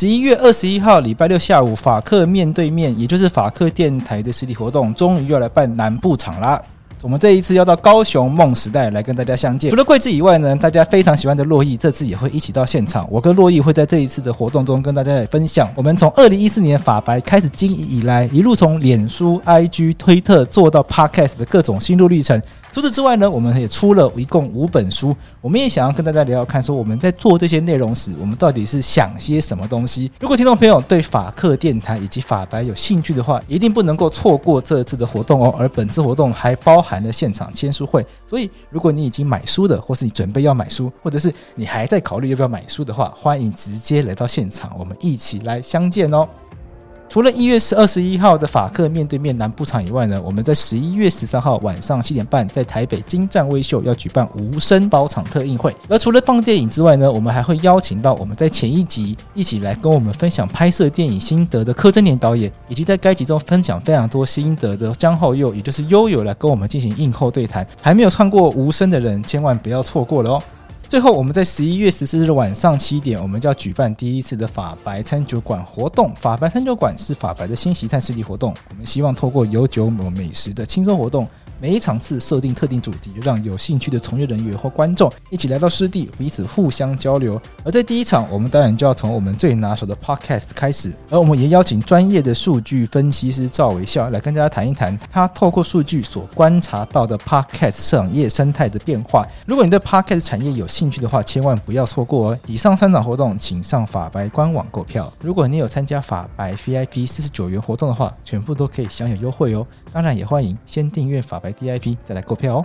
十一月二十一号礼拜六下午，法克面对面，也就是法克电台的实体活动，终于要来办南部场啦。我们这一次要到高雄梦时代来跟大家相见。除了贵智以外呢，大家非常喜欢的珞亦这次也会一起到现场。我跟珞亦会在这一次的活动中跟大家来分享，我们从二零一四年法白开始经营以来，一路从脸书、IG、推特做到 Podcast 的各种心路历程。除此之外呢，我们也出了一共五本书。我们也想要跟大家聊聊看，说我们在做这些内容时，我们到底是想些什么东西。如果听众朋友对法客电台以及法白有兴趣的话，一定不能够错过这次的活动哦。而本次活动还包含的现场签书会，所以如果你已经买书的，或是你准备要买书，或者是你还在考虑要不要买书的话，欢迎直接来到现场，我们一起来相见哦。除了一月十二十一号的法克面对面南部场以外呢，我们在十一月十三号晚上七点半，在台北京站威秀要举办无声包场特映会。而除了放电影之外呢，我们还会邀请到我们在前一集一起来跟我们分享拍摄电影心得的柯震年导演，以及在该集中分享非常多心得的江浩佑，也就是悠悠来跟我们进行映后对谈。还没有看过无声的人，千万不要错过了哦。最后，我们在十一月十四日晚上七点，我们就要举办第一次的法白餐酒馆活动。法白餐酒馆是法白的新形态势力活动，我们希望透过有酒有美食的轻松活动。每一场次设定特定主题，让有兴趣的从业人员或观众一起来到湿地，彼此互相交流。而在第一场，我们当然就要从我们最拿手的 Podcast 开始，而我们也邀请专业的数据分析师赵维孝来跟大家谈一谈他透过数据所观察到的 Podcast 产业生态的变化。如果你对 Podcast 产业有兴趣的话，千万不要错过哦！以上三场活动，请上法白官网购票。如果你有参加法白 VIP 四十九元活动的话，全部都可以享有优惠哦。当然，也欢迎先订阅法白。DIP，再来购票哦。